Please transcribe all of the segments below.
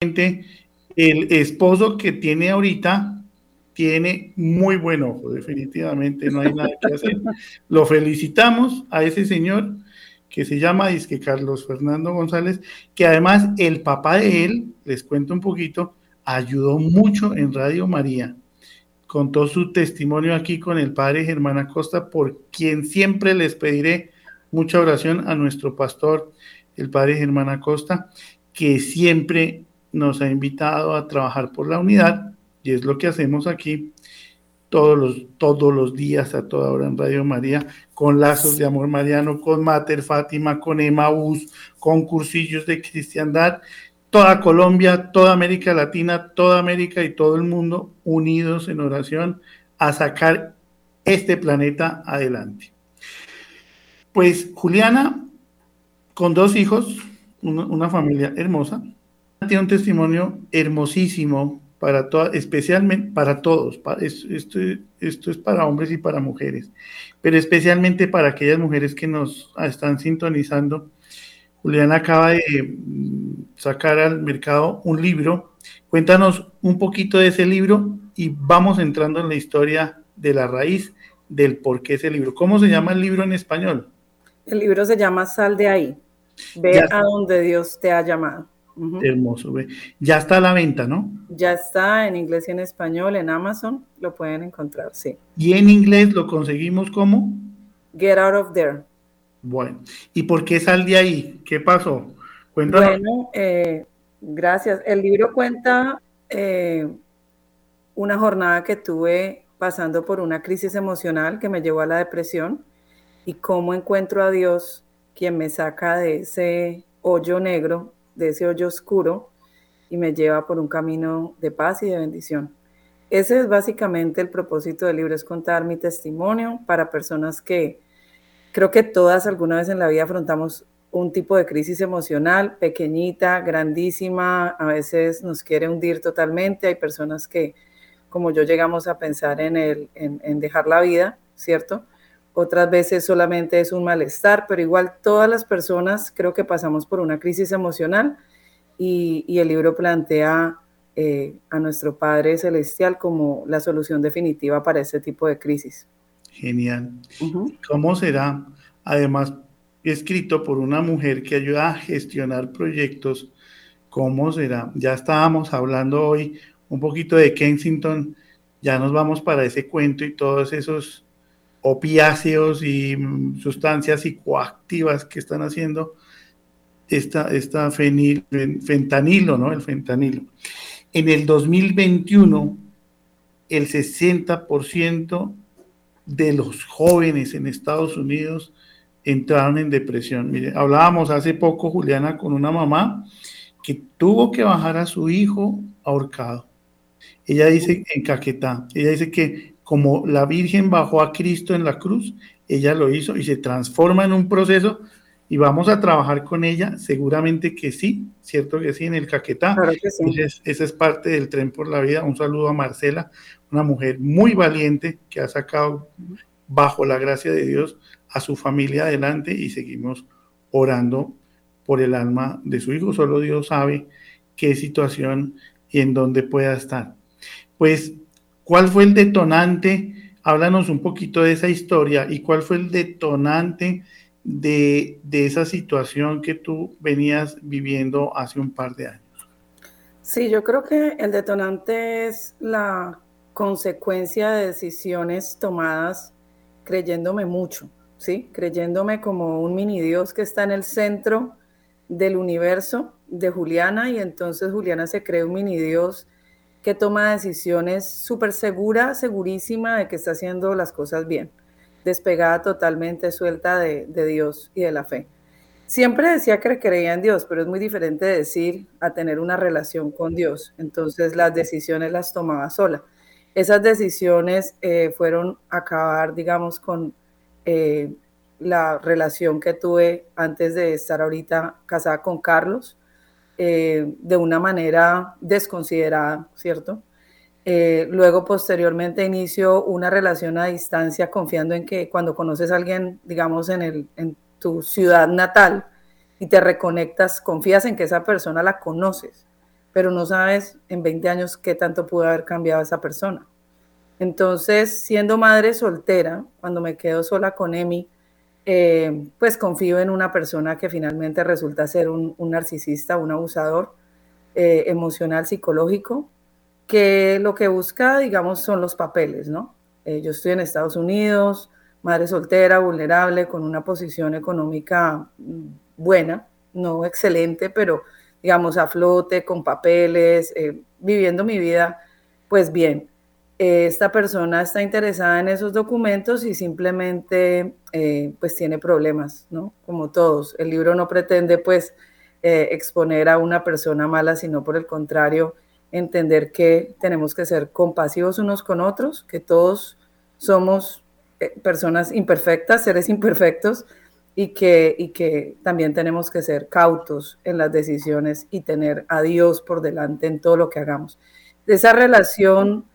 el esposo que tiene ahorita tiene muy buen ojo, definitivamente, no hay nada que hacer. Lo felicitamos a ese señor que se llama Disque Carlos Fernando González, que además el papá de él, les cuento un poquito, ayudó mucho en Radio María. Contó su testimonio aquí con el padre Germán Acosta, por quien siempre les pediré mucha oración a nuestro pastor, el padre Germán Acosta, que siempre nos ha invitado a trabajar por la unidad, y es lo que hacemos aquí todos los, todos los días, a toda hora en Radio María, con lazos de amor mariano, con Mater Fátima, con Emaús, con cursillos de cristiandad, toda Colombia, toda América Latina, toda América y todo el mundo unidos en oración a sacar este planeta adelante. Pues Juliana, con dos hijos, una, familia hermosa, un testimonio hermosísimo para todas, especialmente para todos. esto, esto es para hombres y para mujeres, pero especialmente para aquellas mujeres que nos están sintonizando. Juliana acaba de mm, sacar al mercado un libro. Cuéntanos un poquito de ese libro y vamos entrando en la historia de la raíz del por qué ese libro. ¿Cómo se llama el libro en español? El libro se llama Sal de ahí. Ve a donde Dios te ha llamado. Hermoso. Ya está a la venta, ¿no? Ya está en inglés y en español en Amazon. Lo pueden encontrar, sí. ¿Y en inglés lo conseguimos como? Get Out of There. Bueno, ¿y por qué sal de ahí? ¿Qué pasó? Cuéntanos. Bueno, eh, gracias. El libro cuenta eh, una jornada que tuve pasando por una crisis emocional que me llevó a la depresión y cómo encuentro a Dios quien me saca de ese hoyo negro de ese hoyo oscuro y me lleva por un camino de paz y de bendición. Ese es básicamente el propósito del libro, es contar mi testimonio para personas que creo que todas alguna vez en la vida afrontamos un tipo de crisis emocional, pequeñita, grandísima, a veces nos quiere hundir totalmente, hay personas que como yo llegamos a pensar en, el, en dejar la vida, ¿cierto? Otras veces solamente es un malestar, pero igual todas las personas creo que pasamos por una crisis emocional y, el libro plantea eh, a nuestro Padre Celestial como la solución definitiva para este tipo de crisis. Genial. ¿Cómo será? Además, escrito por una mujer que ayuda a gestionar proyectos. ¿Cómo será? Ya estábamos hablando hoy un poquito de Kensington, ya nos vamos para ese cuento y todos esos opiáceos y sustancias psicoactivas que están haciendo esta, esta fentanilo, ¿no? El fentanilo. En el 2021, el 60% de los jóvenes en Estados Unidos entraron en depresión. Mire, hablábamos hace poco, Juliana, con una mamá que tuvo que bajar a su hijo ahorcado. Ella dice en Caquetá, ella dice que como la Virgen bajó a Cristo en la cruz, ella lo hizo y se transforma en un proceso y vamos a trabajar con ella, seguramente que sí, cierto que sí, en el Caquetá. esa es parte del tren por la vida. Un saludo a Marcela, una mujer muy valiente que ha sacado bajo la gracia de Dios a su familia adelante y seguimos orando por el alma de su hijo. Solo Dios sabe qué situación y en dónde pueda estar. Pues ¿Cuál fue el detonante? Háblanos un poquito de esa historia y cuál fue el detonante de, esa situación que tú venías viviendo hace un par de años. Sí, yo creo que el detonante es la consecuencia de decisiones tomadas creyéndome mucho, ¿sí? Creyéndome como un mini Dios que está en el centro del universo de Juliana y entonces Juliana se cree un mini Dios que toma decisiones súper segura, segurísima de que está haciendo las cosas bien, despegada totalmente, suelta de, Dios y de la fe. Siempre decía que creía en Dios, pero es muy diferente decir a tener una relación con Dios. Entonces las decisiones las tomaba sola. Esas decisiones eh, fueron acabar, digamos, con eh, la relación que tuve antes de estar ahorita casada con Carlos eh, de una manera desconsiderada, ¿cierto? Eh, luego, posteriormente, inicio una relación a distancia confiando en que cuando conoces a alguien, digamos, en, el, en tu ciudad natal y te reconectas, confías en que esa persona la conoces, pero no sabes en 20 años qué tanto pudo haber cambiado esa persona. Entonces, siendo madre soltera, cuando me quedo sola con Emi, eh, pues confío en una persona que finalmente resulta ser un, narcisista, un abusador eh, emocional, psicológico, que lo que busca, digamos, son los papeles, ¿no? Eh, yo estoy en Estados Unidos, madre soltera, vulnerable, con una posición económica mm, buena, no excelente, pero digamos a flote, con papeles, viviendo mi vida, pues bien esta persona está interesada en esos documentos y simplemente eh, pues tiene problemas, ¿no? Como todos. El libro no pretende pues eh, exponer a una persona mala, sino por el contrario, entender que tenemos que ser compasivos unos con otros, que todos somos eh, personas imperfectas, seres imperfectos, y que, y que también tenemos que ser cautos en las decisiones y tener a Dios por delante en todo lo que hagamos. Esa relación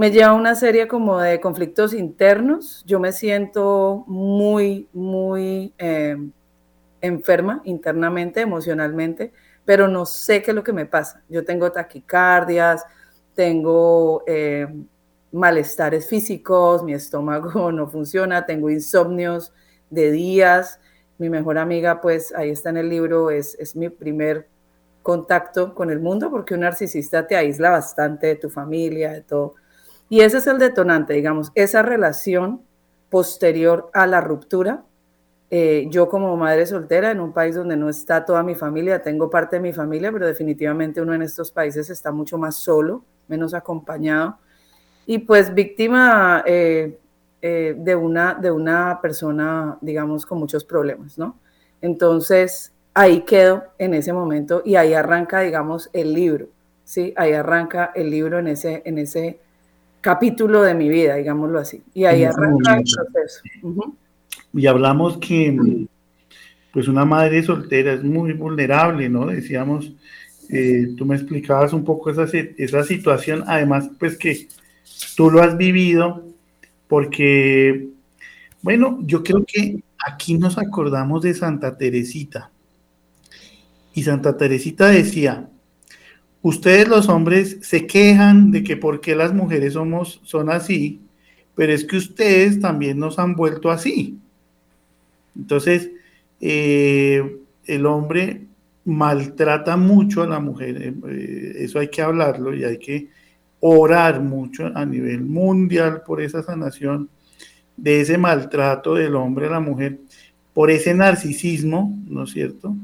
me lleva una serie como de conflictos internos. Yo me siento muy, muy eh, enferma internamente, emocionalmente, pero no sé qué es lo que me pasa. Yo tengo taquicardias, tengo eh, malestares físicos, mi estómago no funciona, tengo insomnios de días. Mi mejor amiga, pues ahí está en el libro, es, es mi primer contacto con el mundo, porque un narcisista te aísla bastante de tu familia, de todo. Y ese es el detonante, digamos, esa relación posterior a la ruptura. Eh, yo como madre soltera en un país donde no está toda mi familia, tengo parte de mi familia, pero definitivamente uno en estos países está mucho más solo, menos acompañado. Y pues víctima eh, eh, de, una, de una persona, digamos, con muchos problemas, ¿no? Entonces, ahí quedo en ese momento y ahí arranca, digamos, el libro, ¿sí? Ahí arranca el libro en ese, en ese capítulo de mi vida, digámoslo así. Y ahí arranca el proceso. Y hablamos que pues una madre soltera es muy vulnerable, ¿no? Decíamos, eh, tú me explicabas un poco esa, esa situación, además pues que tú lo has vivido, porque, bueno, yo creo que aquí nos acordamos de Santa Teresita. Y Santa Teresita decía, ustedes los hombres se quejan de que por qué las mujeres somos, son así, pero es que ustedes también nos han vuelto así. Entonces, eh, el hombre maltrata mucho a la mujer, eh, eso hay que hablarlo y hay que orar mucho a nivel mundial por esa sanación de ese maltrato del hombre a la mujer, por ese narcisismo, ¿no es cierto?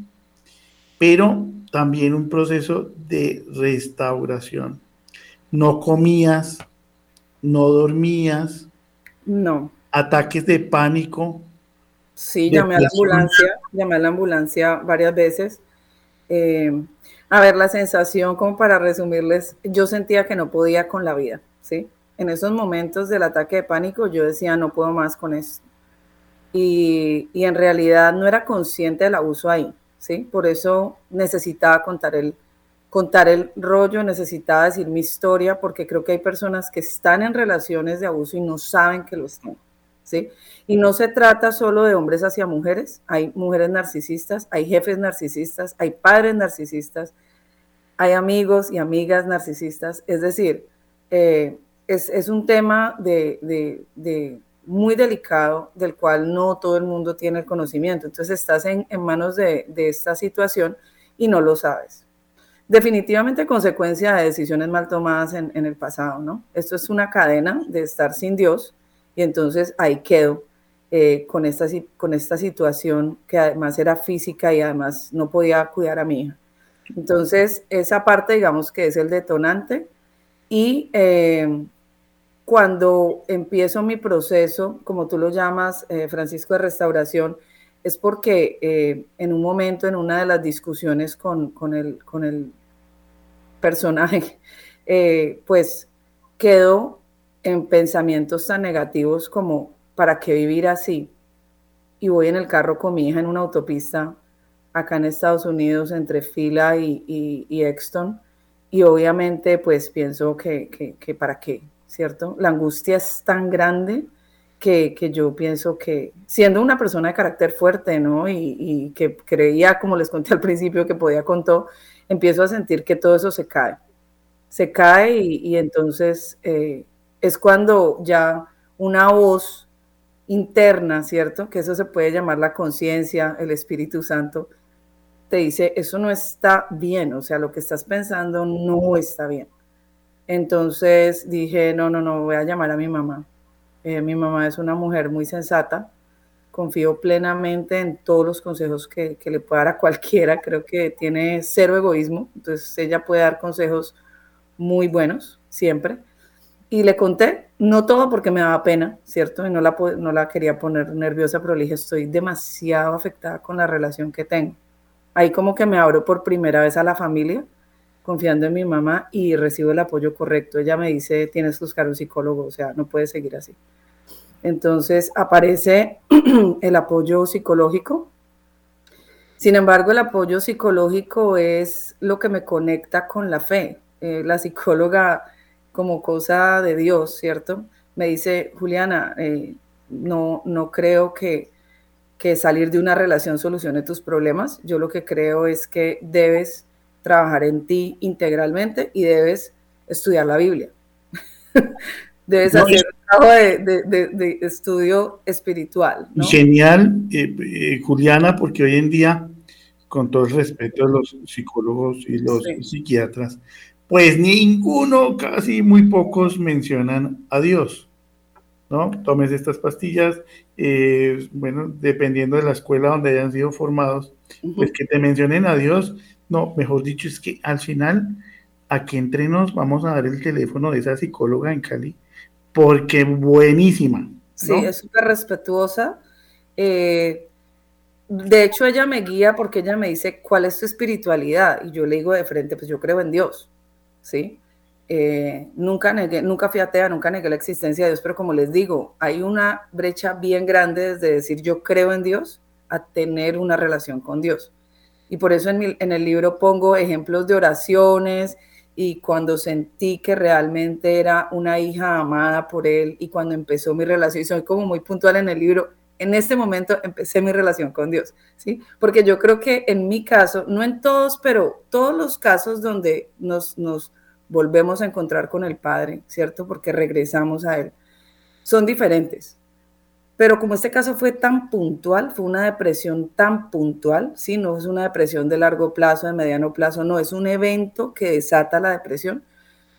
Pero también un proceso de restauración. No comías, no dormías. No. Ataques de pánico. Sí, llamé a la ambulancia, llamé a la ambulancia varias veces. Eh, a ver, la sensación, como para resumirles, yo sentía que no podía con la vida, ¿sí? En esos momentos del ataque de pánico yo decía, no puedo más con eso. Y, y en realidad no era consciente del abuso ahí. ¿Sí? Por eso necesitaba contar el, contar el rollo, necesitaba decir mi historia, porque creo que hay personas que están en relaciones de abuso y no saben que lo están, ¿sí? Y no se trata solo de hombres hacia mujeres, hay mujeres narcisistas, hay jefes narcisistas, hay padres narcisistas, hay amigos y amigas narcisistas, es decir, eh, es, un tema de muy delicado del cual no todo el mundo tiene el conocimiento. Entonces estás en, manos de, esta situación y no lo sabes. Definitivamente consecuencia de decisiones mal tomadas en, el pasado, ¿no? Esto es una cadena de estar sin Dios y entonces ahí quedo eh, con, esta, con esta situación que además era física y además no podía cuidar a mi hija. Entonces esa parte digamos que es el detonante y... Eh, cuando empiezo mi proceso, como tú lo llamas, eh, Francisco, de restauración, es porque eh, en un momento, en una de las discusiones con, el, personaje, eh, pues quedo en pensamientos tan negativos como, ¿para qué vivir así? Y voy en el carro con mi hija en una autopista acá en Estados Unidos entre Fila y, y, Exton. Y obviamente pues pienso que para qué, ¿cierto? La angustia es tan grande que, yo pienso que, siendo una persona de carácter fuerte, ¿no? Y, que creía, como les conté al principio, que podía con todo, empiezo a sentir que todo eso se cae. Se cae y, entonces eh, es cuando ya una voz interna, ¿cierto? Que eso se puede llamar la conciencia, el Espíritu Santo, te dice, eso no está bien, o sea, lo que estás pensando no está bien. Entonces dije, no, no, no, voy a llamar a mi mamá. Eh, mi mamá es una mujer muy sensata, confío plenamente en todos los consejos que, que, le pueda dar a cualquiera, creo que tiene cero egoísmo, entonces ella puede dar consejos muy buenos, siempre. Y le conté, no todo porque me daba pena, ¿cierto? Y no la, no la quería poner nerviosa, pero le dije, estoy demasiado afectada con la relación que tengo. Ahí como que me abro por primera vez a la familia, confiando en mi mamá y recibo el apoyo correcto. Ella me dice, tienes que buscar un psicólogo, o sea, no puedes seguir así. Entonces aparece el apoyo psicológico. Sin embargo, el apoyo psicológico es lo que me conecta con la fe. Eh, la psicóloga como cosa de Dios, ¿cierto? Me dice, Juliana, eh, no, no creo que, que salir de una relación solucione tus problemas. Yo lo que creo es que debes trabajar en ti integralmente y debes estudiar la Biblia. debes hacer un trabajo de, estudio espiritual. Genial, eh, eh, Juliana, porque hoy en día, con todo el respeto de los psicólogos y los psiquiatras, pues ninguno, casi muy pocos mencionan a Dios, ¿no? Tomes estas pastillas, eh, bueno, dependiendo de la escuela donde hayan sido formados, pues que te mencionen a Dios, no, mejor dicho, es que al final, aquí entre nos vamos a dar el teléfono de esa psicóloga en Cali, porque buenísima. Sí, es súper respetuosa. Eh, de hecho, ella me guía porque ella me dice, ¿cuál es tu espiritualidad? Y yo le digo de frente, pues yo creo en Dios. ¿sí? Eh, nunca, negué, nunca fui atea, nunca negué la existencia de Dios, pero como les digo, hay una brecha bien grande desde decir yo creo en Dios a tener una relación con Dios. Y por eso en, en el libro pongo ejemplos de oraciones y cuando sentí que realmente era una hija amada por Él y cuando empezó mi relación, y soy como muy puntual en el libro, en este momento empecé mi relación con Dios, ¿sí? Porque yo creo que en mi caso, no en todos, pero todos los casos donde nos, nos volvemos a encontrar con el Padre, ¿cierto? Porque regresamos a Él, son diferentes. Pero como este caso fue tan puntual, fue una depresión tan puntual, ¿sí? No es una depresión de largo plazo, de mediano plazo, no, es un evento que desata la depresión.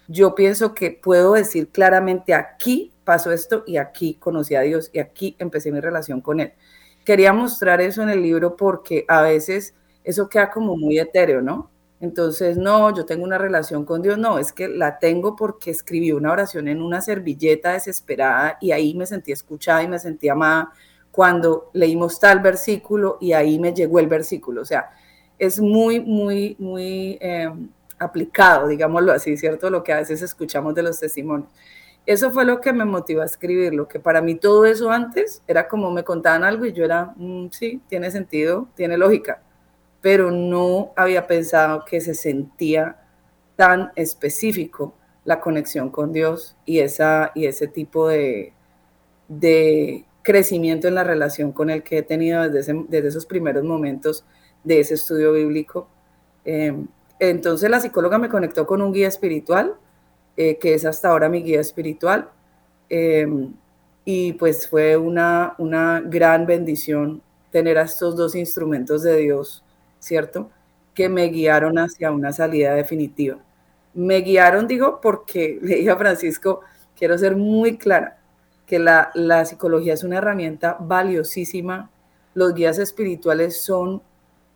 Yo pienso que puedo decir claramente aquí pasó esto y aquí conocí a Dios y aquí empecé mi relación con Él. Quería mostrar eso en el libro porque a veces eso queda como muy etéreo, ¿no? Entonces, no, yo tengo una relación con Dios, no, es que la tengo porque escribí una oración en una servilleta desesperada y ahí me sentí escuchada y me sentí amada cuando leímos tal versículo y ahí me llegó el versículo. O sea, es muy, muy, muy em, aplicado, digámoslo así, ¿cierto? Lo que a veces escuchamos de los testimonios. Eso fue lo que me motivó a escribirlo, que para mí todo eso antes era como me contaban algo y yo era, mm, sí, tiene sentido, tiene lógica pero no había pensado que se sentía tan específico la conexión con Dios y, esa, y ese tipo de, de crecimiento en la relación con el que he tenido desde, desde esos primeros momentos de ese estudio bíblico. Em, entonces la psicóloga me conectó con un guía espiritual, eh, que es hasta ahora mi guía espiritual, em, y pues fue una, una gran bendición tener a estos dos instrumentos de Dios ¿cierto? Que me guiaron hacia una salida definitiva. Me guiaron, digo, porque le dije a Francisco, quiero ser muy clara, que la, la psicología es una herramienta valiosísima, los guías espirituales son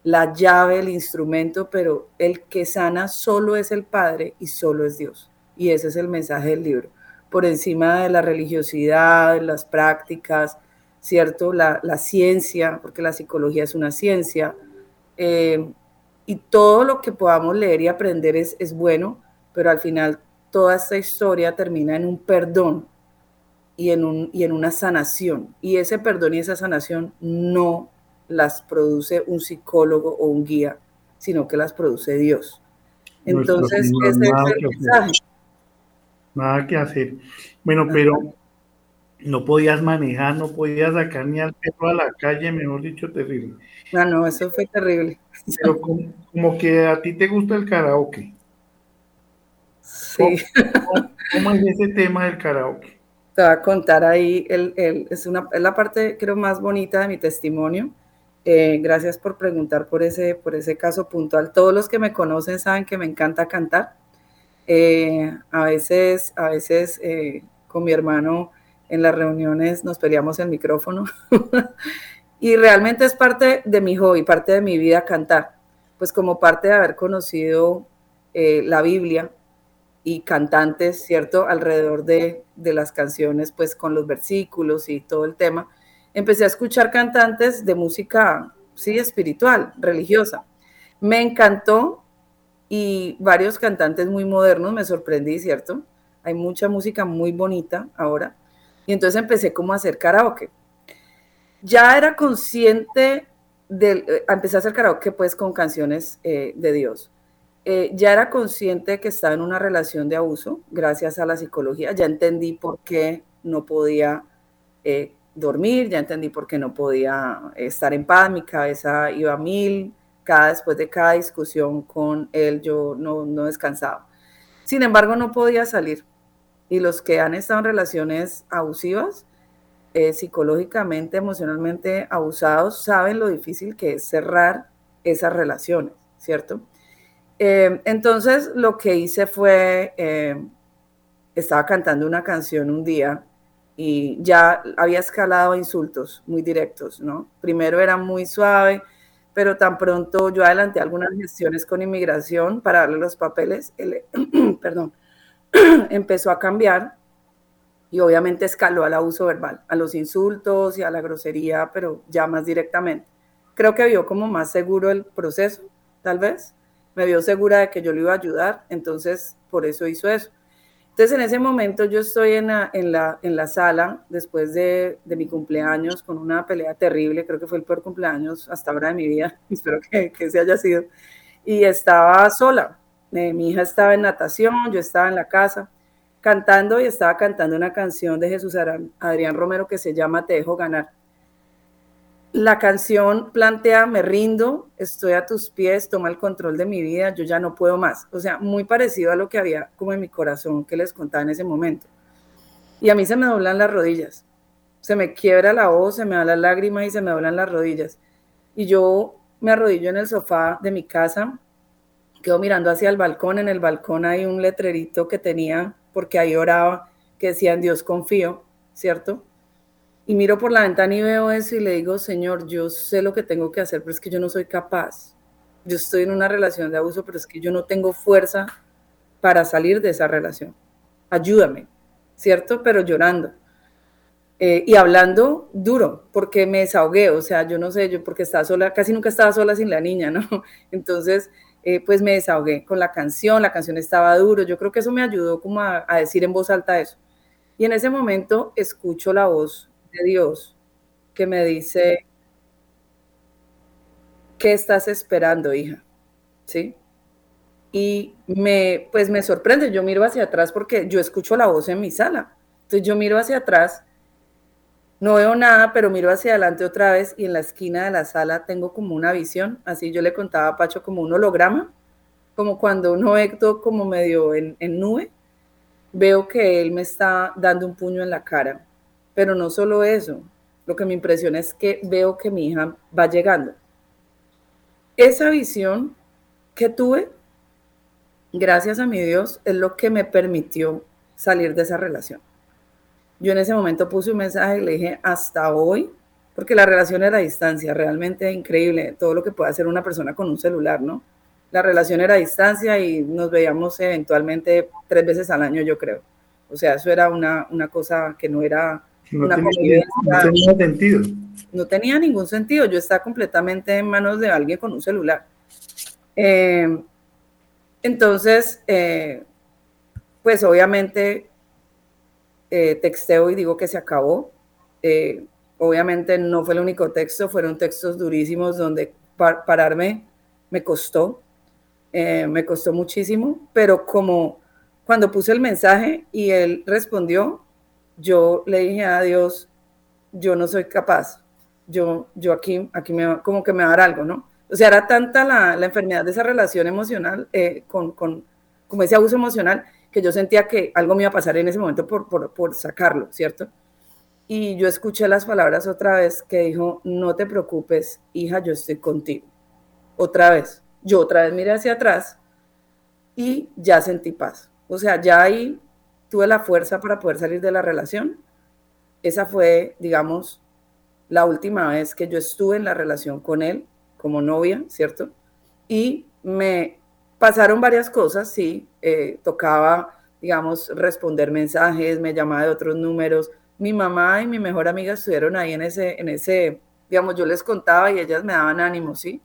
la llave, el instrumento, pero el que sana solo es el Padre y solo es Dios. Y ese es el mensaje del libro. Por encima de la religiosidad, las prácticas, ¿cierto? La, la ciencia, porque la psicología es una ciencia, eh, y todo lo que podamos leer y aprender es, es bueno, pero al final toda esta historia termina en un perdón y en, un, y en una sanación. Y ese perdón y esa sanación no las produce un psicólogo o un guía, sino que las produce Dios. Entonces, ese es el mensaje. Nada que hacer. Bueno, pero no podías manejar, no podías sacar ni al perro a la calle, mejor dicho, terrible. No, no, eso fue terrible. Pero como, que a ti te gusta el karaoke. Sí. ¿Cómo, es ese tema del karaoke? Te voy a contar ahí, el, es, una, es la parte creo más bonita de mi testimonio. Eh, gracias por preguntar por ese, por ese caso puntual. Todos los que me conocen saben que me encanta cantar. Eh, a veces, a veces eh, con mi hermano en las reuniones nos peleamos el micrófono. y realmente es parte de mi hobby, parte de mi vida cantar. Pues como parte de haber conocido la Biblia y cantantes, ¿cierto? Alrededor de, de las canciones, pues con los versículos y todo el tema empecé a escuchar cantantes de música, sí, espiritual, religiosa. Me encantó y varios cantantes muy modernos, me sorprendí, ¿cierto? Hay mucha música muy bonita ahora. Y entonces empecé como a hacer karaoke. Ya era consciente de, eh, empecé a hacer karaoke pues con canciones eh, de Dios. Eh, ya era consciente que estaba en una relación de abuso gracias a la psicología. Ya entendí por qué no podía dormir, ya entendí por qué no podía estar en paz, mi cabeza iba a mil, cada después de cada discusión con él yo no, no descansaba. Sin embargo, no podía salir. Y los que han estado en relaciones abusivas, eh, psicológicamente, emocionalmente abusados, saben lo difícil que es cerrar esas relaciones, ¿cierto? Eh, entonces, lo que hice fue, eh, estaba cantando una canción un día y ya había escalado insultos muy directos, ¿no? Primero era muy suave, pero tan pronto yo adelanté algunas gestiones con inmigración para darle los papeles, perdón, empezó a cambiar y obviamente escaló al abuso verbal, a los insultos y a la grosería, pero ya más directamente. Creo que vio como más seguro el proceso, tal vez. Me vio segura de que yo le iba a ayudar, entonces por eso hizo eso. Entonces, en ese momento yo estoy en la, en la, en la sala, después de, de, mi cumpleaños, con una pelea terrible, creo que fue el peor cumpleaños hasta ahora de mi vida, espero que, que se haya sido, y estaba sola. Eh, mi hija estaba en natación, yo estaba en la casa cantando y estaba cantando una canción de Jesús Adrián Romero que se llama Te dejo ganar la canción plantea, me rindo, estoy a tus pies, toma el control de mi vida, yo ya no puedo más. O sea, muy parecido a lo que había como en mi corazón que les contaba en ese momento. Y a mí se me doblan las rodillas, se me quiebra la voz, se me da las lágrimas y se me doblan las rodillas. Y yo me arrodillo en el sofá de mi casa, quedo mirando hacia el balcón, en el balcón hay un letrerito que tenía, porque ahí oraba, que decía, en Dios confío, ¿cierto? Y miro por la ventana y veo eso y le digo, Señor, yo sé lo que tengo que hacer, pero es que yo no soy capaz. Yo estoy en una relación de abuso, pero es que yo no tengo fuerza para salir de esa relación. Ayúdame, ¿cierto? Pero llorando. Eh, y hablando duro, porque me desahogué, o sea, yo no sé, yo porque estaba sola, casi nunca estaba sola sin la niña, ¿no? Entonces, eh, pues me desahogué con la canción, la canción estaba duro, yo creo que eso me ayudó como a decir en voz alta eso. Y en ese momento escucho la voz de Dios que me dice, ¿qué estás esperando, hija? ¿Sí? Y me, pues me sorprende, yo miro hacia atrás porque yo escucho la voz en mi sala. Entonces yo miro hacia atrás, no veo nada, pero miro hacia adelante otra vez y en la esquina de la sala tengo como una visión, así yo le contaba a Pacho como un holograma, como cuando uno ve como medio en, en nube, veo que él me está dando un puño en la cara pero no solo eso, lo que me impresiona es que veo que mi hija va llegando. Esa visión que tuve, gracias a mi Dios, es lo que me permitió salir de esa relación. Yo en ese momento puse un mensaje y le dije, hasta hoy, porque la relación era a distancia, realmente increíble todo lo que puede hacer una persona con un celular, ¿no? La relación era a distancia y nos veíamos eventualmente tres veces al año, yo creo. O sea, eso era una, una cosa que no era no, tenía, sentido. No tenía ningún sentido. Yo estaba completamente en manos de alguien con un celular. Eh, entonces, eh, pues obviamente eh, texteo y digo que se acabó. obviamente no fue el único texto, fueron textos durísimos donde pararme me costó, me costó muchísimo, pero como cuando puse el mensaje y él respondió, yo le dije a Dios, yo no soy capaz, yo, yo aquí, aquí me, como que me va a dar algo, ¿no? O sea, era tanta la, la enfermedad de esa relación emocional eh, con, con, como ese abuso emocional, que yo sentía que algo me iba a pasar en ese momento por, por, por sacarlo, ¿cierto? Y yo escuché las palabras otra vez que dijo, no te preocupes, hija, yo estoy contigo. Otra vez, yo otra vez miré hacia atrás y ya sentí paz. O sea, ya ahí tuve la fuerza para poder salir de la relación. Esa fue, digamos, la última vez que yo estuve en la relación con él como novia, ¿cierto? Y me pasaron varias cosas, sí, eh, tocaba, digamos, responder mensajes, me llamaba de otros números. Mi mamá y mi mejor amiga estuvieron ahí en ese, en ese, digamos, yo les contaba y ellas me daban ánimo, ¿sí?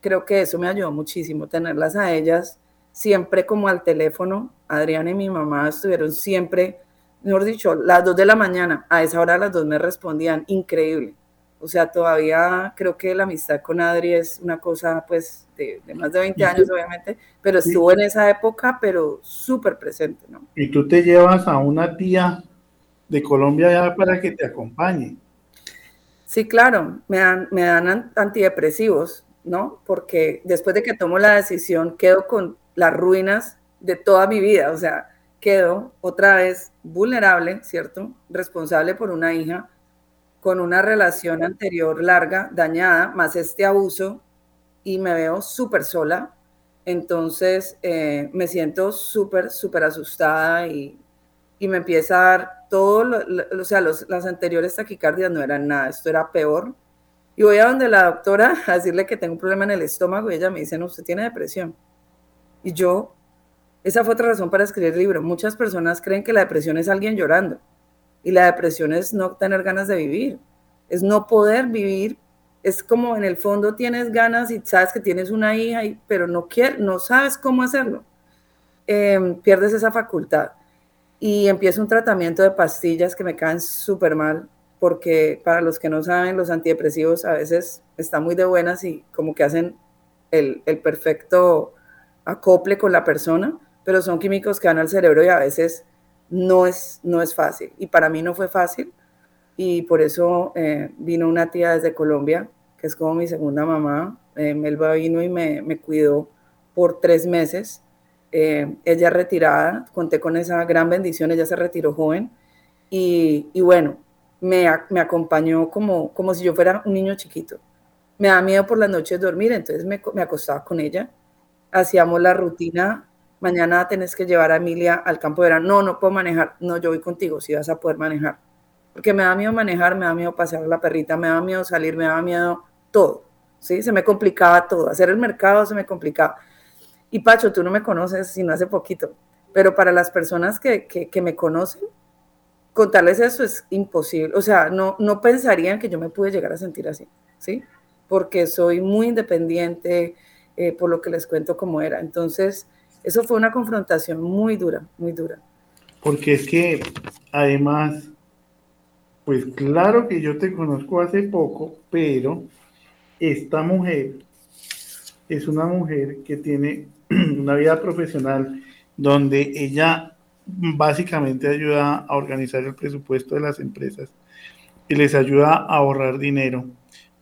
Creo que eso me ayudó muchísimo, tenerlas a ellas siempre como al teléfono. Adriana y mi mamá estuvieron siempre, mejor dicho, las dos de la mañana, a esa hora las dos me respondían, increíble. O sea, todavía creo que la amistad con Adri es una cosa, pues, de, más de 20 años, obviamente, pero estuvo en esa época, pero súper presente, ¿no? Y tú te llevas a una tía de Colombia ya para que te acompañe. Sí, claro, me dan, me dan antidepresivos, ¿no? Porque después de que tomo la decisión, quedo con las ruinas de toda mi vida, o sea, quedo otra vez vulnerable, ¿cierto? Responsable por una hija con una relación anterior larga, dañada, más este abuso, y me veo súper sola. Entonces eh, me siento súper, súper asustada y, y, me empieza a dar todo, o sea, las anteriores taquicardias no eran nada, esto era peor. Y voy a donde la doctora a decirle que tengo un problema en el estómago y ella me dice, no, usted tiene depresión. Y yo, esa fue otra razón para escribir el libro. Muchas personas creen que la depresión es alguien llorando y la depresión es no tener ganas de vivir, es no poder vivir. Es como en el fondo tienes ganas y sabes que tienes una hija, pero no, quieres, no sabes cómo hacerlo. Em, pierdes esa facultad. Y empiezo un tratamiento de pastillas que me caen súper mal, porque para los que no saben, los antidepresivos a veces están muy de buenas y como que hacen el, el perfecto acople con la persona, pero son químicos que van al cerebro y a veces no es, no es fácil. Y para mí no fue fácil y por eso eh, vino una tía desde Colombia, que es como mi segunda mamá. Eh, Melba vino y me, me, cuidó por tres meses. Eh, ella retirada, conté con esa gran bendición, ella se retiró joven y, y bueno, me, me, acompañó como, como si yo fuera un niño chiquito. Me da miedo por las noches dormir, entonces me, me acostaba con ella, hacíamos la rutina mañana tenés que llevar a Emilia al campo de verano. No, no puedo manejar. No, yo voy contigo, si vas a poder manejar. Porque me da miedo manejar, me da miedo pasear la perrita, me da miedo salir, me da miedo todo. ¿sí? Se me complicaba todo. Hacer el mercado se me complicaba. Y Pacho, tú no me conoces sino hace poquito, pero para las personas que, que, me conocen, contarles eso es imposible. O sea, no, no pensarían que yo me pude llegar a sentir así, ¿sí? Porque soy muy independiente, eh, por lo que les cuento cómo era. Entonces, eso fue una confrontación muy dura, muy dura. Porque es que además, pues claro que yo te conozco hace poco, pero esta mujer es una mujer que tiene una vida profesional donde ella básicamente ayuda a organizar el presupuesto de las empresas y les ayuda a ahorrar dinero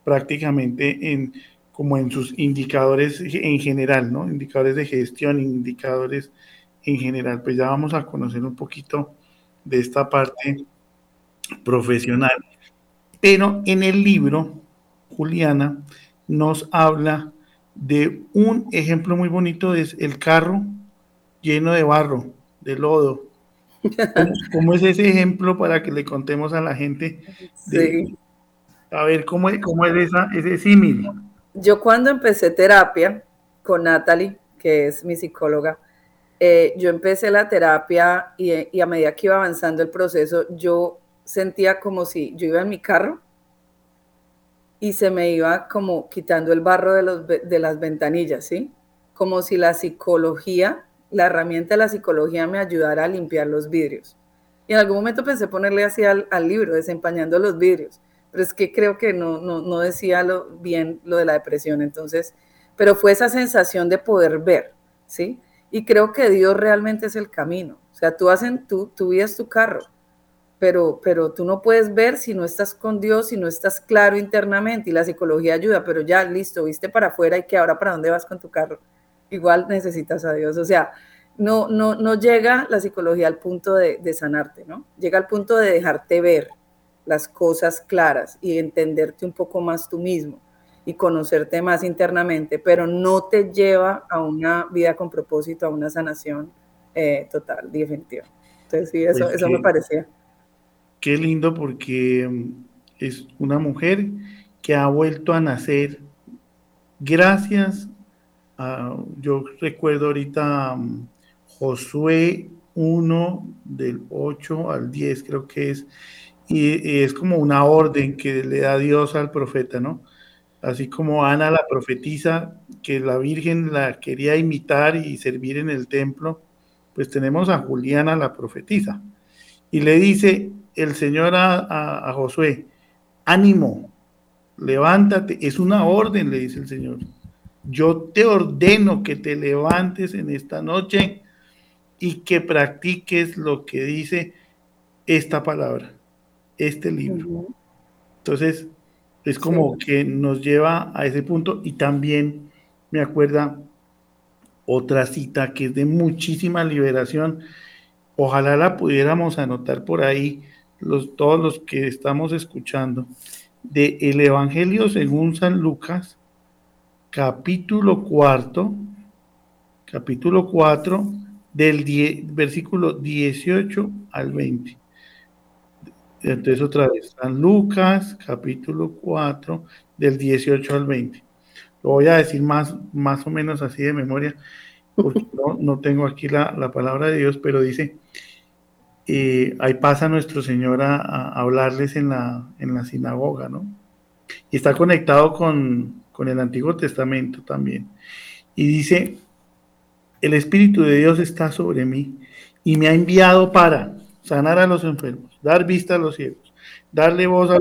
prácticamente en como en sus indicadores en general, ¿no? Indicadores de gestión, indicadores en general. Pues ya vamos a conocer un poquito de esta parte profesional. Pero en el libro, Juliana nos habla de un ejemplo muy bonito, es el carro lleno de barro, de lodo. ¿Cómo, es ese ejemplo para que le contemos a la gente? A ver, ¿cómo, cómo es esa, ese símil? Yo cuando empecé terapia con Natalie, que es mi psicóloga, eh, yo empecé la terapia y, a medida que iba avanzando el proceso, yo sentía como si yo iba en mi carro y se me iba como quitando el barro de, las ventanillas, ¿sí? Como si la psicología, la herramienta de la psicología me ayudara a limpiar los vidrios. Y en algún momento pensé ponerle así al, al libro, desempañando los vidrios pero es que creo que no, no, no decía lo, bien lo de la depresión, entonces, pero fue esa sensación de poder ver, ¿sí? Y creo que Dios realmente es el camino, o sea, tú hacen, tú, vida es tu carro, pero, pero tú no puedes ver si no estás con Dios, si no estás claro internamente y la psicología ayuda, pero ya listo, viste para afuera y que ahora para dónde vas con tu carro. Igual necesitas a Dios, o sea, no, no, no llega la psicología al punto de, de sanarte, ¿no? Llega al punto de dejarte ver las cosas claras y entenderte un poco más tú mismo y conocerte más internamente, pero no te lleva a una vida con propósito, a una sanación eh, total, definitiva. Entonces sí, eso, pues eso me parecía. Qué lindo porque mm, es una mujer que ha vuelto a nacer gracias a, yo recuerdo ahorita mm, Josué 1 del 8 al 10 creo que es, y, es como una orden que le da Dios al profeta, ¿no? Así como Ana la profetiza, que la Virgen la quería imitar y servir en el templo, pues tenemos a Juliana la profetiza. Y le dice el Señor a, a Josué, ánimo, levántate, es una orden, le dice el Señor. Yo te ordeno que te levantes en esta noche y que practiques lo que dice esta palabra, este libro. Entonces, es como que nos lleva a ese punto y también me acuerda otra cita que es de muchísima liberación. Ojalá la pudiéramos anotar por ahí, los, todos los que estamos escuchando, de el Evangelio según San Lucas, capítulo cuarto, capítulo 4, del versículo 18 al 20. Entonces otra vez, San Lucas, capítulo 4, del 18 al 20. Lo voy a decir más, más o menos así de memoria, porque no, tengo aquí la, palabra de Dios, pero dice, eh, ahí pasa nuestro Señor a, a, hablarles en la, en la sinagoga, ¿no? Y está conectado con, con el Antiguo Testamento también. Y dice, el Espíritu de Dios está sobre mí y me ha enviado para sanar a los enfermos, dar vista a los ciegos, darle voz a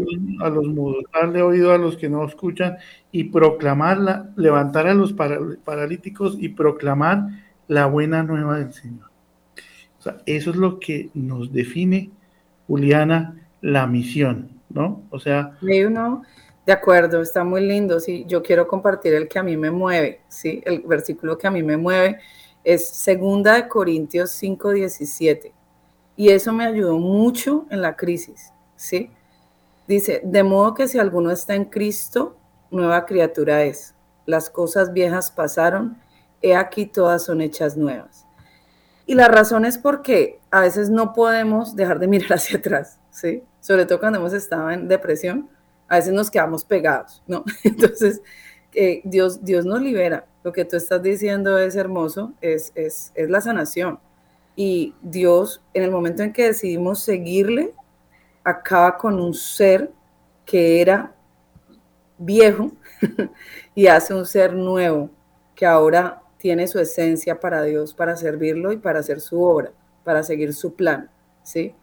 los, mudos, darle oído a los que no escuchan y proclamarla, levantar a los paralíticos y proclamar la buena nueva del Señor. O sea, eso es lo que nos define, Juliana, la misión, ¿no? O sea... uno, de acuerdo, está muy lindo, sí, yo quiero compartir el que a mí me mueve, sí, el versículo que a mí me mueve es segunda de Corintios 5:17 y eso me ayudó mucho en la crisis, ¿sí? Dice, de modo que si alguno está en Cristo, nueva criatura es. Las cosas viejas pasaron, he aquí todas son hechas nuevas. Y la razón es porque a veces no podemos dejar de mirar hacia atrás, ¿sí? Sobre todo cuando hemos estado en depresión, a veces nos quedamos pegados, ¿no? Entonces, eh, Dios, Dios nos libera. Lo que tú estás diciendo es hermoso, es, es, es la sanación. Y Dios, en el momento en que decidimos seguirle, acaba con un ser que era viejo y hace un ser nuevo que ahora tiene su esencia para Dios, para servirlo y para hacer su obra, para seguir su plan, ¿sí?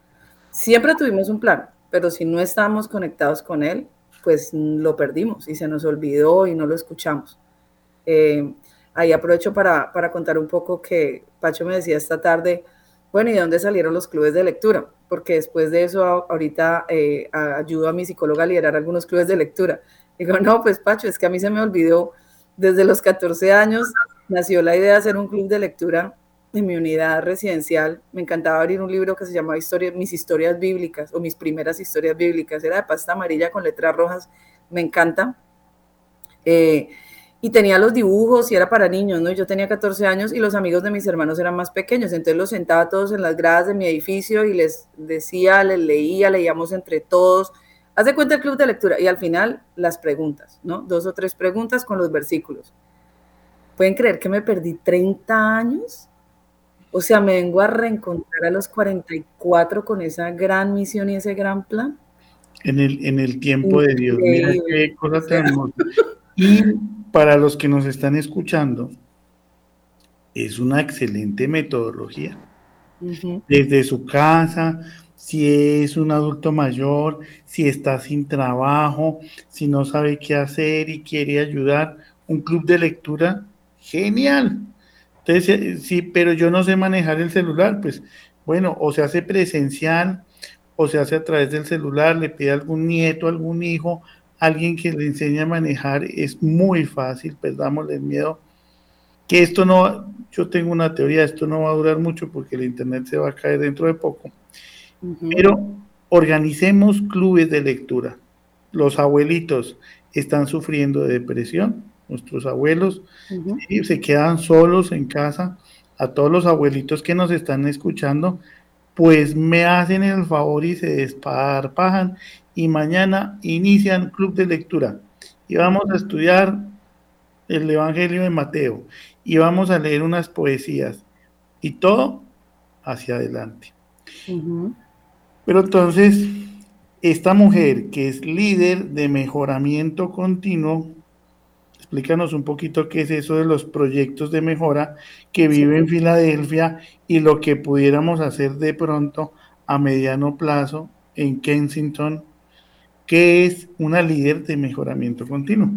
Siempre tuvimos un plan, pero si no estábamos conectados con él, pues lo perdimos y se nos olvidó y no lo escuchamos. Eh, ahí aprovecho para, para, contar un poco que Pacho me decía esta tarde, bueno, ¿y de dónde salieron los clubes de lectura? Porque después de eso ahorita eh, ayudo a mi psicóloga a liderar algunos clubes de lectura. Digo, no, pues Pacho, es que a mí se me olvidó, desde los 14 años nació la idea de hacer un club de lectura en mi unidad residencial. Me encantaba abrir un libro que se llamaba Historia, Mis historias bíblicas o mis primeras historias bíblicas. Era de pasta amarilla con letras rojas. Me encanta. Eh, y tenía los dibujos y era para niños, ¿no? Yo tenía 14 años y los amigos de mis hermanos eran más pequeños, entonces los sentaba todos en las gradas de mi edificio y les decía, les leía, leíamos entre todos. Haz de cuenta el club de lectura y al final las preguntas, ¿no? Dos o tres preguntas con los versículos. ¿Pueden creer que me perdí 30 años? O sea, me vengo a reencontrar a los 44 con esa gran misión y ese gran plan. En el, en el tiempo de Dios. Mira qué cosa tan Y para los que nos están escuchando, es una excelente metodología. Desde su casa, si es un adulto mayor, si está sin trabajo, si no sabe qué hacer y quiere ayudar, un club de lectura, genial. Entonces, eh, sí, pero yo no sé manejar el celular, pues bueno, o se hace presencial o se hace a través del celular, le pide a algún nieto, algún hijo, alguien que le enseñe a manejar, es muy fácil, perdámosle el miedo. Que esto no, yo tengo una teoría, esto no va a durar mucho porque el Internet se va a caer dentro de poco. Pero organicemos clubes de lectura. Los abuelitos están sufriendo de depresión, nuestros abuelos se quedan solos en casa. A todos los abuelitos que nos están escuchando, pues me hacen el favor y se desparpajan y mañana inician club de lectura. Y vamos a estudiar el Evangelio de Mateo y vamos a leer unas poesías y todo hacia adelante. Pero entonces, esta mujer que es líder de mejoramiento continuo, explícanos un poquito qué es eso de los proyectos de mejora que vive en Filadelfia y lo que pudiéramos hacer de pronto a mediano plazo en Kensington, que es una líder de mejoramiento continuo.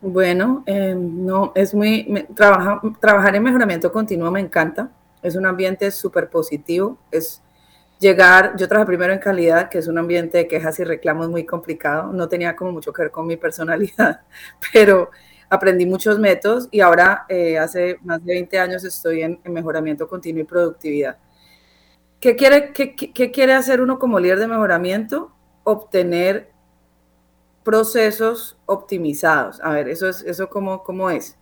Bueno, eh, no, es muy, trabajar en mejoramiento continuo me encanta, es un ambiente súper positivo, es llegar, yo trabajé primero en calidad, que es un ambiente de quejas y reclamos muy complicado, no tenía como mucho que ver con mi personalidad, pero aprendí muchos métodos y ahora eh, hace más de 20 años estoy en, mejoramiento continuo y productividad. ¿Qué quiere, qué, qué quiere hacer uno como líder de mejoramiento? Obtener procesos optimizados. A ver, eso es, eso cómo, cómo es.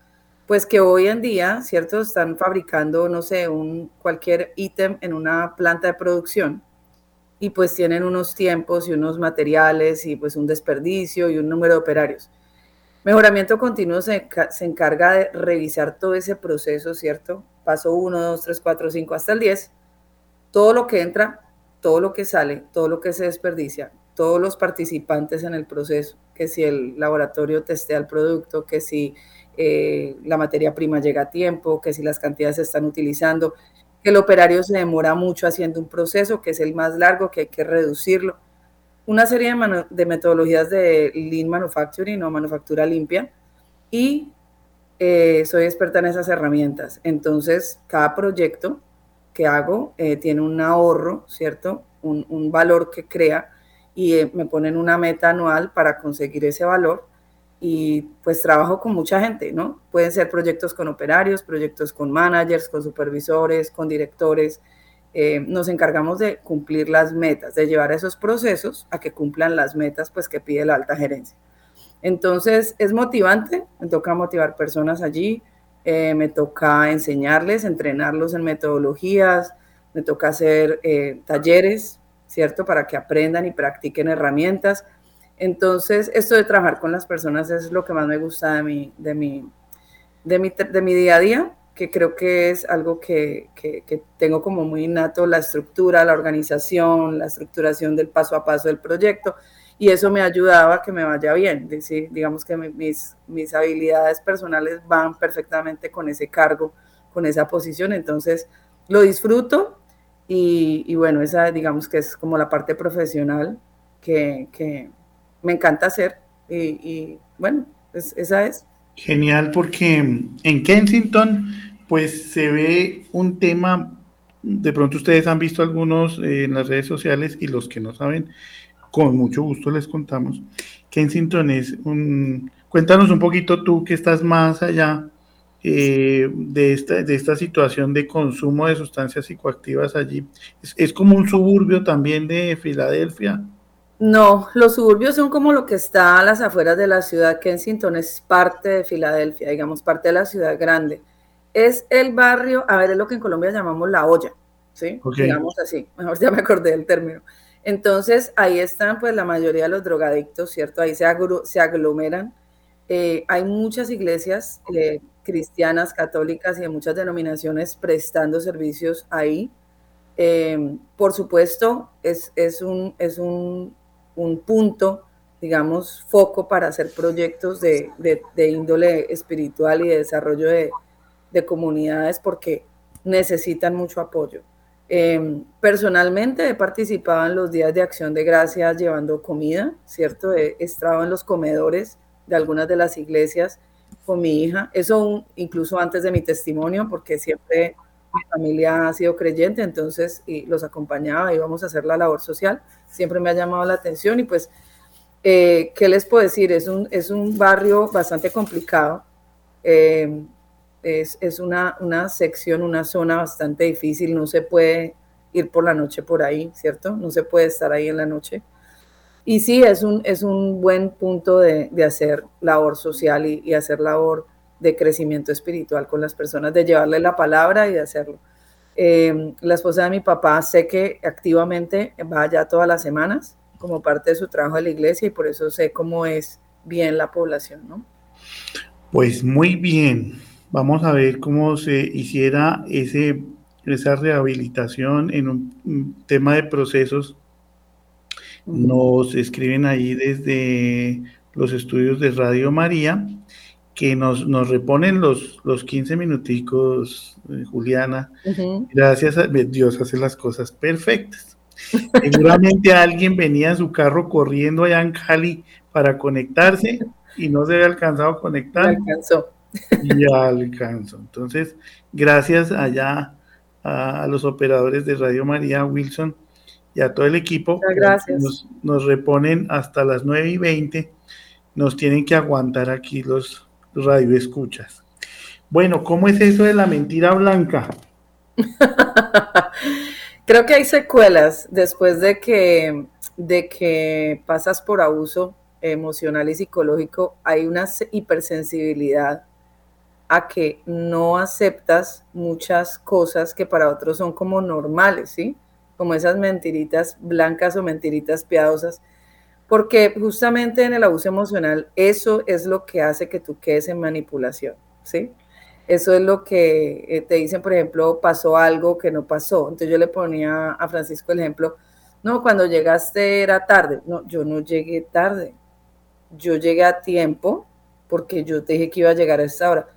Pues que hoy en día, ¿cierto? Están fabricando, no sé, un, cualquier ítem en una planta de producción y pues tienen unos tiempos y unos materiales y pues un desperdicio y un número de operarios. Mejoramiento continuo se, se encarga de revisar todo ese proceso, ¿cierto? Paso 1, 2, 3, 4, 5 hasta el 10. Todo lo que entra, todo lo que sale, todo lo que se desperdicia, todos los participantes en el proceso, que si el laboratorio testea el producto, que si eh, la materia prima llega a tiempo, que si las cantidades se están utilizando, que el operario se demora mucho haciendo un proceso, que es el más largo, que hay que reducirlo. Una serie de, metodologías de Lean Manufacturing o manufactura limpia y eh, soy experta en esas herramientas. Entonces, cada proyecto que hago eh, tiene un ahorro, ¿cierto? un valor que crea y eh, me ponen una meta anual para conseguir ese valor y pues trabajo con mucha gente, ¿no? Pueden ser proyectos con operarios, proyectos con managers, con supervisores, con directores. Eh, nos encargamos de cumplir las metas, de llevar esos procesos a que cumplan las metas pues que pide la alta gerencia. Entonces es motivante, me toca motivar personas allí, eh, me toca enseñarles, entrenarlos en metodologías, me toca hacer talleres ¿cierto? Para que aprendan y practiquen herramientas. Entonces, esto de trabajar con las personas es lo que más me gusta de mi, de mi, de mi, de mi día a día, que creo que es algo que, que, tengo como muy innato, la estructura, la organización, la estructuración del paso a paso del proyecto, y eso me ayudaba a que me vaya bien. Decir, digamos que mis, mis habilidades personales van perfectamente con ese cargo, con esa posición, entonces lo disfruto y, bueno, esa digamos que es como la parte profesional que, me encanta hacer. Y, bueno, esa es. Genial, porque en Kensington, pues se ve un tema, de pronto ustedes han visto algunos eh, en las redes sociales y los que no saben, con mucho gusto les contamos. Kensington es un... Cuéntanos un poquito tú que estás más allá eh, de, esta, de esta situación de consumo de sustancias psicoactivas allí. ¿Es, como un suburbio también de Filadelfia? No, los suburbios son como lo que está a las afueras de la ciudad. Kensington es parte de Filadelfia, digamos, parte de la ciudad grande. Es el barrio, a ver, es lo que en Colombia llamamos la olla, ¿sí? Digamos así, mejor ya me acordé del término. Entonces, ahí están pues la mayoría de los drogadictos, ¿cierto? Ahí se, se aglomeran. Eh, hay muchas iglesias eh, cristianas, católicas y de muchas denominaciones prestando servicios ahí. Em, por supuesto, es, es, un, es un, un, punto, digamos, foco para hacer proyectos de, de, índole espiritual y de desarrollo de, de, comunidades porque necesitan mucho apoyo. Em, personalmente he participado en los días de acción de gracias llevando comida, ¿cierto? He estado en los comedores de algunas de las iglesias con mi hija, eso incluso antes de mi testimonio, porque siempre mi familia ha sido creyente, entonces y los acompañaba, íbamos a hacer la labor social, siempre me ha llamado la atención y pues, eh, ¿qué les puedo decir? Es un, es un barrio bastante complicado, eh, es, es una, una sección, una zona bastante difícil, no se puede ir por la noche por ahí, ¿cierto? No se puede estar ahí en la noche. Y sí, es un, es un buen punto de, de hacer labor social y, hacer labor de crecimiento espiritual con las personas, de llevarle la palabra y de hacerlo. Eh, la esposa de mi papá sé que activamente va allá todas las semanas como parte de su trabajo de la iglesia y por eso sé cómo es bien la población, ¿no? Pues muy bien. Vamos a ver cómo se hiciera ese, esa rehabilitación en un, tema de procesos. Nos escriben ahí desde los estudios de Radio María que nos, nos reponen los, los 15 minuticos, eh, Juliana. Gracias a Dios hace las cosas perfectas. Seguramente alguien venía en su carro corriendo allá en Cali para conectarse y no se había alcanzado a conectar. alcanzó. Y alcanzó. Entonces, gracias allá a, los operadores de Radio María Wilson y a todo el equipo. Gracias. Nos, nos reponen hasta las 9 y 20. Nos tienen que aguantar aquí los, radio escuchas. Bueno, ¿cómo es eso de la mentira blanca? Creo que hay secuelas después de que, de que pasas por abuso emocional y psicológico, hay una hipersensibilidad a que no aceptas muchas cosas que para otros son como normales, ¿sí? Como esas mentiritas blancas o mentiritas piadosas porque justamente en el abuso emocional eso es lo que hace que tú quedes en manipulación, ¿sí? Eso es lo que eh, te dicen, por ejemplo, pasó algo que no pasó. Entonces yo le ponía a Francisco el ejemplo, no, cuando llegaste era tarde. No, yo no llegué tarde. Yo llegué a tiempo porque yo te dije que iba a llegar a esta hora.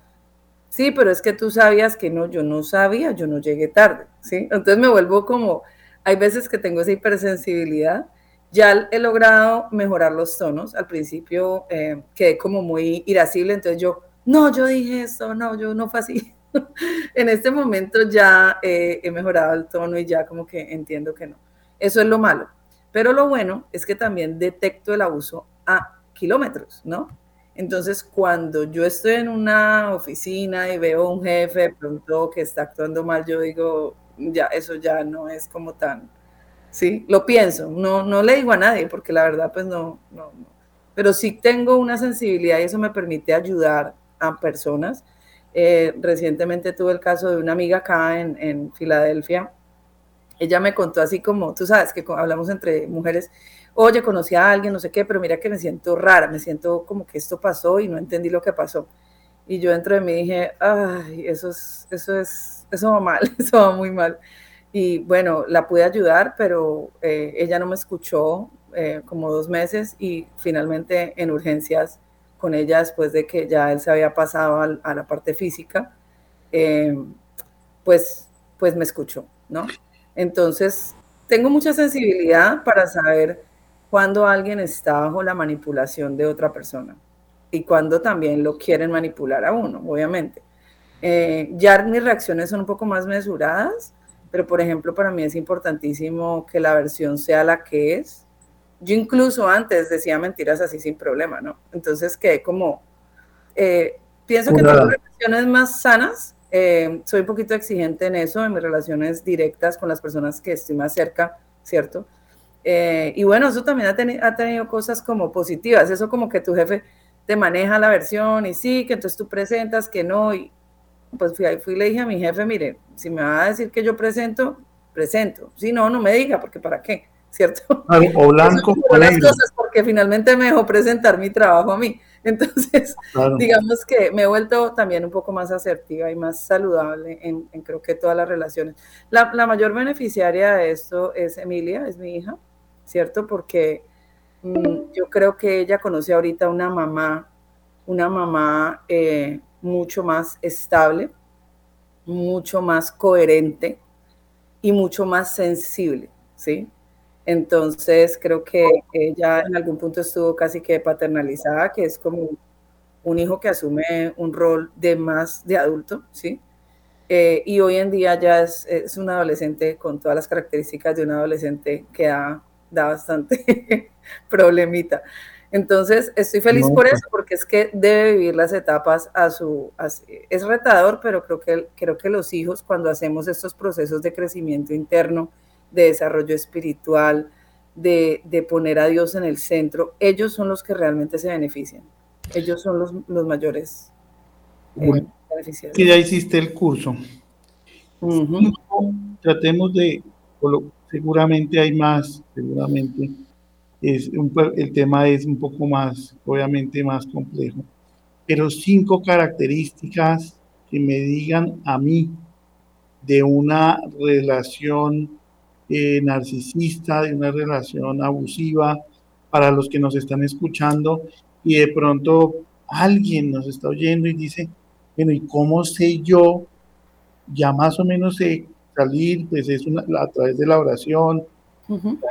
Sí, pero es que tú sabías que no, yo no sabía, yo no llegué tarde, ¿sí? Entonces me vuelvo como, hay veces que tengo esa hipersensibilidad ya he logrado mejorar los tonos. Al principio eh, quedé como muy irascible, entonces yo, no, yo dije esto, no, yo no fue así. en este momento ya eh, he mejorado el tono y ya como que entiendo que no. Eso es lo malo. Pero lo bueno es que también detecto el abuso a kilómetros, ¿no? Entonces, cuando yo estoy en una oficina y veo a un jefe pronto que está actuando mal, yo digo, ya, eso ya no es como tan, Sí, lo pienso, no, no le digo a nadie porque la verdad pues no, no, pero sí tengo una sensibilidad y eso me permite ayudar a personas. Eh, recientemente tuve el caso de una amiga acá en, en, Filadelfia. Ella me contó así como, tú sabes que hablamos entre mujeres, oye, conocí a alguien, no sé qué, pero mira que me siento rara, me siento como que esto pasó y no entendí lo que pasó. Y yo dentro de mí dije, ay, eso es, eso es, eso va mal, eso va muy mal. Y bueno, la pude ayudar, pero eh, ella no me escuchó eh, como dos meses y finalmente en urgencias con ella después de que ya él se había pasado a, la parte física, eh, pues, pues me escuchó, ¿no? Entonces, tengo mucha sensibilidad para saber cuando alguien está bajo la manipulación de otra persona y cuando también lo quieren manipular a uno, obviamente. Ya mis reacciones son un poco más mesuradas, pero por ejemplo para mí es importantísimo que la versión sea la que es. Yo incluso antes decía mentiras así sin problema, ¿no? Entonces que como, eh, pienso que tengo relaciones más sanas, eh, soy un poquito exigente en eso, en mis relaciones directas con las personas que estoy más cerca, ¿cierto? Eh, y bueno, eso también ha, ha tenido cosas como positivas, eso como que tu jefe te maneja la versión y sí, que entonces tú presentas, que no, y, pues fui, fui y le dije a mi jefe, mire, si me va a decir que yo presento, presento. Si no, no me diga, porque ¿para qué? ¿Cierto? o blanco o cosas porque finalmente me dejó presentar mi trabajo a mí. Entonces, digamos que me he vuelto también un poco más asertiva y más saludable en, creo que todas las relaciones. La, la, mayor beneficiaria de esto es Emilia, es mi hija, ¿cierto? Porque mm, yo creo que ella conoce ahorita una mamá, una mamá eh, mucho más estable, mucho más coherente y mucho más sensible, ¿sí? Entonces creo que ella en algún punto estuvo casi que paternalizada, que es como un hijo que asume un rol de más de adulto, ¿sí? Eh, y hoy en día ya es, es, un adolescente con todas las características de un adolescente que da, da bastante problemita. Entonces, estoy feliz por pues eso, porque es que debe vivir las etapas a su... es retador, pero creo que, creo que los hijos, cuando hacemos estos procesos de crecimiento interno, de desarrollo espiritual, de, de poner a Dios en el centro, ellos son los que realmente se benefician. Ellos son los, los mayores eh, beneficiarios. Que ya hiciste el curso. Tratemos de... Seguramente hay más, seguramente es el tema es un poco más, obviamente más complejo, pero cinco características que me digan a mí de una relación eh, narcisista, de una relación abusiva, para los que nos están escuchando y de pronto alguien nos está oyendo y dice, bueno, ¿y cómo sé yo? Ya más o menos sé salir, pues es una, a través de la oración,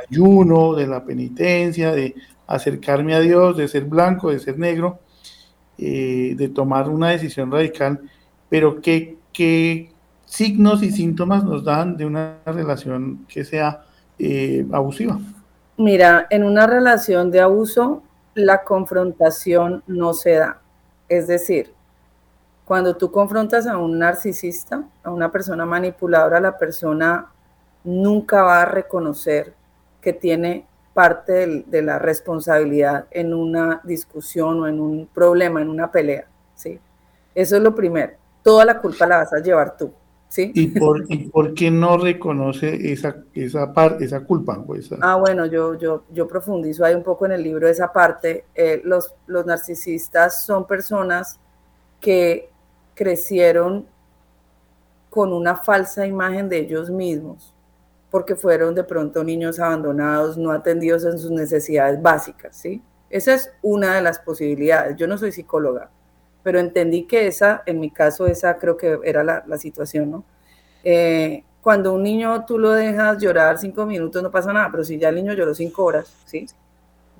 ayuno, de la penitencia, de acercarme a Dios, de ser blanco, de ser negro, eh, de tomar una decisión radical, pero ¿qué, ¿qué, signos y síntomas nos dan de una relación que sea eh, abusiva? Mira, en una relación de abuso, la confrontación no se da. Es decir, cuando tú confrontas a un narcisista, a una persona manipuladora, la persona nunca va a reconocer que tiene parte de, la responsabilidad en una discusión o en un problema, en una pelea, ¿sí? Eso es lo primero. Toda la culpa la vas a llevar tú, ¿sí? ¿Y por, por qué no reconoce esa, esa, parte, esa culpa? Ah, bueno, yo, yo, yo profundizo ahí un poco en el libro esa parte. Eh, los, los narcisistas son personas que crecieron con una falsa imagen de ellos mismos, porque fueron de pronto niños abandonados, no atendidos en sus necesidades básicas, ¿sí? Esa es una de las posibilidades. Yo no soy psicóloga, pero entendí que esa, en mi caso, esa creo que era la, situación, ¿no? Eh, cuando un niño tú lo dejas llorar cinco minutos no pasa nada, pero si ya el niño lloró cinco horas, ¿sí?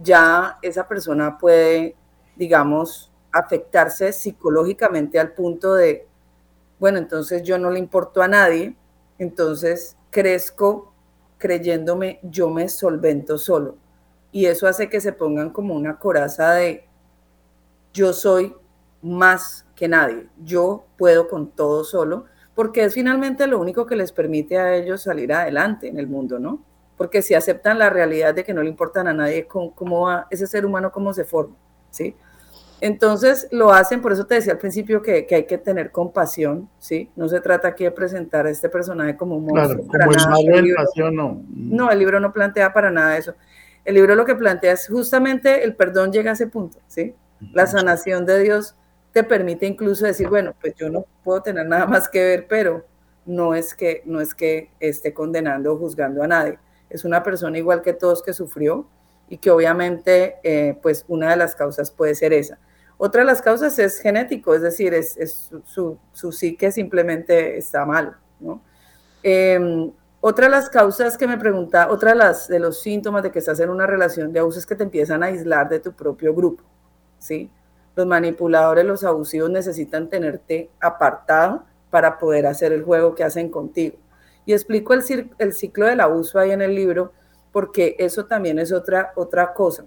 Ya esa persona puede, digamos, afectarse psicológicamente al punto de, bueno, entonces yo no le importo a nadie, entonces crezco creyéndome yo me solvento solo. Y eso hace que se pongan como una coraza de yo soy más que nadie, yo puedo con todo solo, porque es finalmente lo único que les permite a ellos salir adelante en el mundo, ¿no? Porque si aceptan la realidad de que no le importan a nadie, ¿cómo, va ese ser humano, cómo se forma? ¿Sí? Entonces lo hacen, por eso te decía al principio que, hay que tener compasión, ¿sí? No se trata aquí de presentar a este personaje como un monstruo. Claro, como el libro, no. No, el libro no plantea para nada eso. El libro lo que plantea es justamente el perdón llega a ese punto, ¿sí? La sanación de Dios te permite incluso decir, bueno, pues yo no puedo tener nada más que ver, pero no es que, no es que esté condenando o juzgando a nadie. Es una persona igual que todos que sufrió y que obviamente, eh, pues una de las causas puede ser esa otra de las causas es genético, es decir, es, su, psique simplemente está mal. Em, otra de las causas que me pregunta, otra de, las, de los síntomas de que estás en una relación de abuso es que te empiezan a aislar de tu propio grupo. ¿sí? Los manipuladores, los abusivos necesitan tenerte apartado para poder hacer el juego que hacen contigo. Y explico el, el ciclo del abuso ahí en el libro porque eso también es otra, otra cosa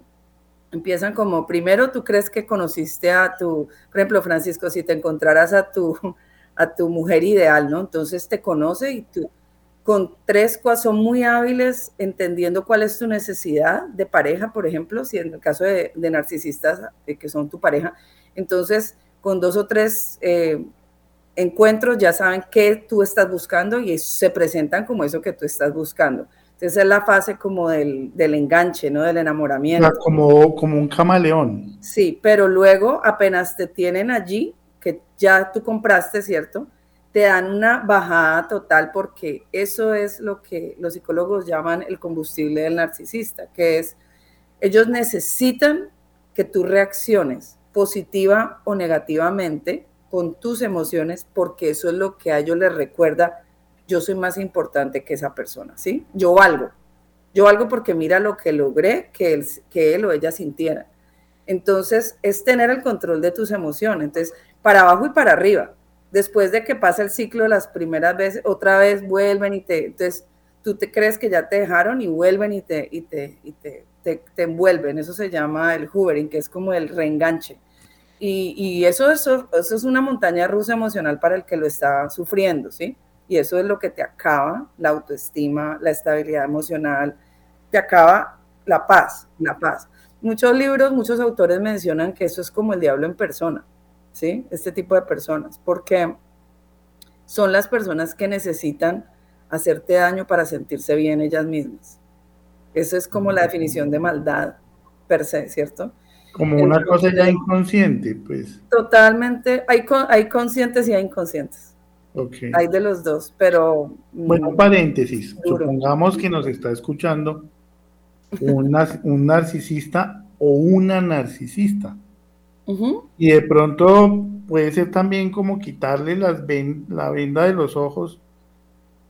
empiezan como, primero tú crees que conociste a tu, por ejemplo, Francisco, si te encontraras a tu, a tu mujer ideal, ¿no? Entonces te conoce y tú, con tres cosas son muy hábiles entendiendo cuál es tu necesidad de pareja, por ejemplo, si en el caso de, narcisistas de que son tu pareja, entonces con dos o tres eh, encuentros ya saben qué tú estás buscando y se presentan como eso que tú estás buscando. Esa es la fase como del, enganche, ¿no? Del enamoramiento. Como, como un camaleón. Sí, pero luego apenas te tienen allí, que ya tú compraste, ¿cierto? Te dan una bajada total porque eso es lo que los psicólogos llaman el combustible del narcisista, que es, ellos necesitan que tú reacciones positiva o negativamente con tus emociones porque eso es lo que a ellos les recuerda yo soy más importante que esa persona, ¿sí? Yo valgo. Yo valgo porque mira lo que logré que él, que él o ella sintiera. Entonces, es tener el control de tus emociones. Entonces, para abajo y para arriba. después de que pasa el ciclo las primeras veces, otra vez vuelven y te, entonces tú te crees que ya te dejaron y vuelven y te, y te, y te, te, envuelven. Eso se llama el hoovering, que es como el reenganche. Y, y eso, eso, eso, es una montaña rusa emocional para el que lo está sufriendo, ¿sí? Y eso es lo que te acaba la autoestima, la estabilidad emocional, te acaba la paz, la paz. Muchos libros, muchos autores mencionan que eso es como el diablo en persona, ¿sí? Este tipo de personas, porque son las personas que necesitan hacerte daño para sentirse bien ellas mismas. Eso es como la definición de maldad per se, ¿cierto? Como una cosa ya inconsciente, pues. Totalmente, hay, hay conscientes y hay inconscientes. Okay. Hay de los dos, pero... Bueno, paréntesis, supongamos que nos está escuchando un, narcisista o una narcisista. Y de pronto puede ser también como quitarle las la venda de los ojos.